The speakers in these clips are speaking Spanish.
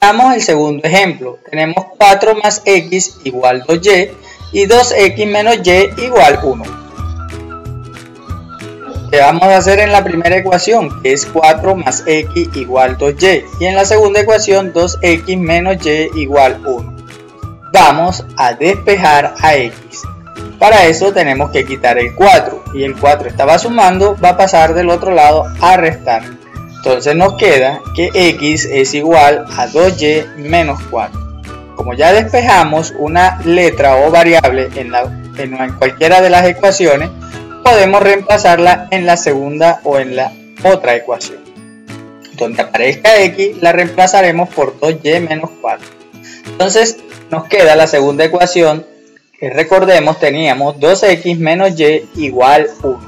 Damos el segundo ejemplo. Tenemos 4 más x igual 2y y 2x menos y igual 1. ¿Qué vamos a hacer en la primera ecuación? Que es 4 más x igual 2y. Y en la segunda ecuación 2x menos y igual 1. Vamos a despejar a x. Para eso tenemos que quitar el 4. Y el 4 estaba sumando, va a pasar del otro lado a restar. Entonces nos queda que x es igual a 2y menos 4. Como ya despejamos una letra o variable en, cualquiera de las ecuaciones, podemos reemplazarla en la segunda o en la otra ecuación. Donde aparezca x la reemplazaremos por 2y menos 4. Entonces nos queda la segunda ecuación que recordemos teníamos 2x menos y igual 1.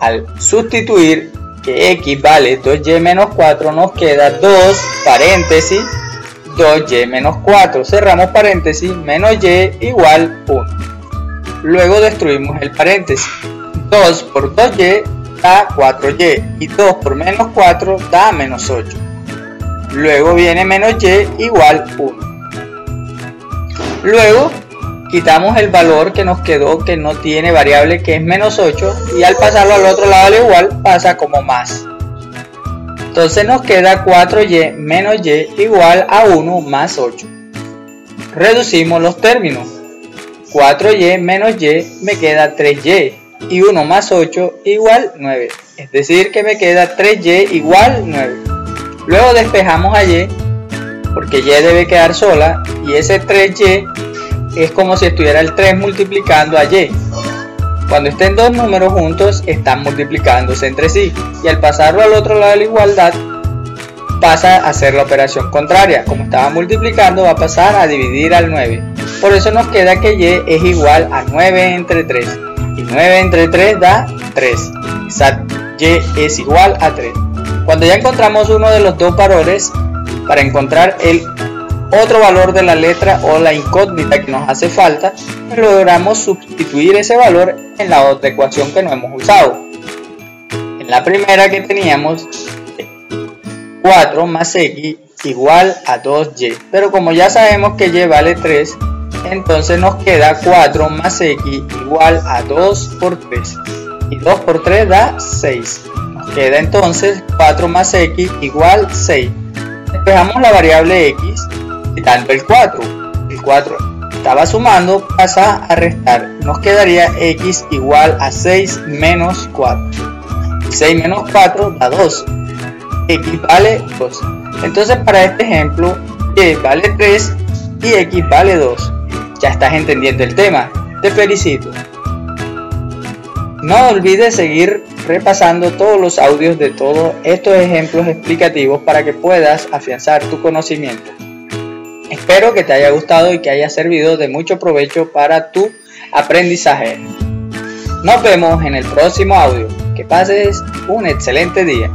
Al sustituir que x vale 2y menos 4 nos queda 2 paréntesis 2y menos 4 cerramos paréntesis menos y igual 1 luego destruimos el paréntesis. 2 por 2y da 4y y 2 por menos 4 da menos 8 luego viene menos y igual 1 luego quitamos el valor que nos quedó que no tiene variable que es menos 8 y al pasarlo al otro lado al igual pasa como más. Entonces nos queda 4y menos y igual a 1 más 8. Reducimos los términos. 4y menos y me queda 3y y 1 más 8 igual 9. Es decir que me queda 3y igual 9. Luego despejamos a y porque y debe quedar sola y ese 3y es como si estuviera el 3 multiplicando a y. Cuando estén dos números juntos, están multiplicándose entre sí, y al pasarlo al otro lado de la igualdad, pasa a hacer la operación contraria. Como estaba multiplicando, va a pasar a dividir al 9. Por eso nos queda que y es igual a 9 entre 3. Y 9 entre 3 da 3. y es igual a 3. Cuando ya encontramos uno de los dos valores, para encontrar el otro valor de la letra o la incógnita que nos hace falta, logramos sustituir ese valor en la otra ecuación que no hemos usado. En la primera que teníamos 4 más x igual a 2y, pero como ya sabemos que y vale 3, entonces nos queda 4 más x igual a 2 por 3 y 2 por 3 da 6. Nos queda entonces 4 más x igual 6. Despejamos la variable x quitando el 4. El 4 estaba sumando, pasa a restar. Nos quedaría x igual a 6 menos 4. 6 menos 4 da 2. x vale 2. Entonces para este ejemplo, y vale 3 y x vale 2. Ya estás entendiendo el tema. Te felicito. No olvides seguir repasando todos los audios de todos estos ejemplos explicativos para que puedas afianzar tu conocimiento. Espero que te haya gustado y que haya servido de mucho provecho para tu aprendizaje. Nos vemos en el próximo audio. Que pases un excelente día.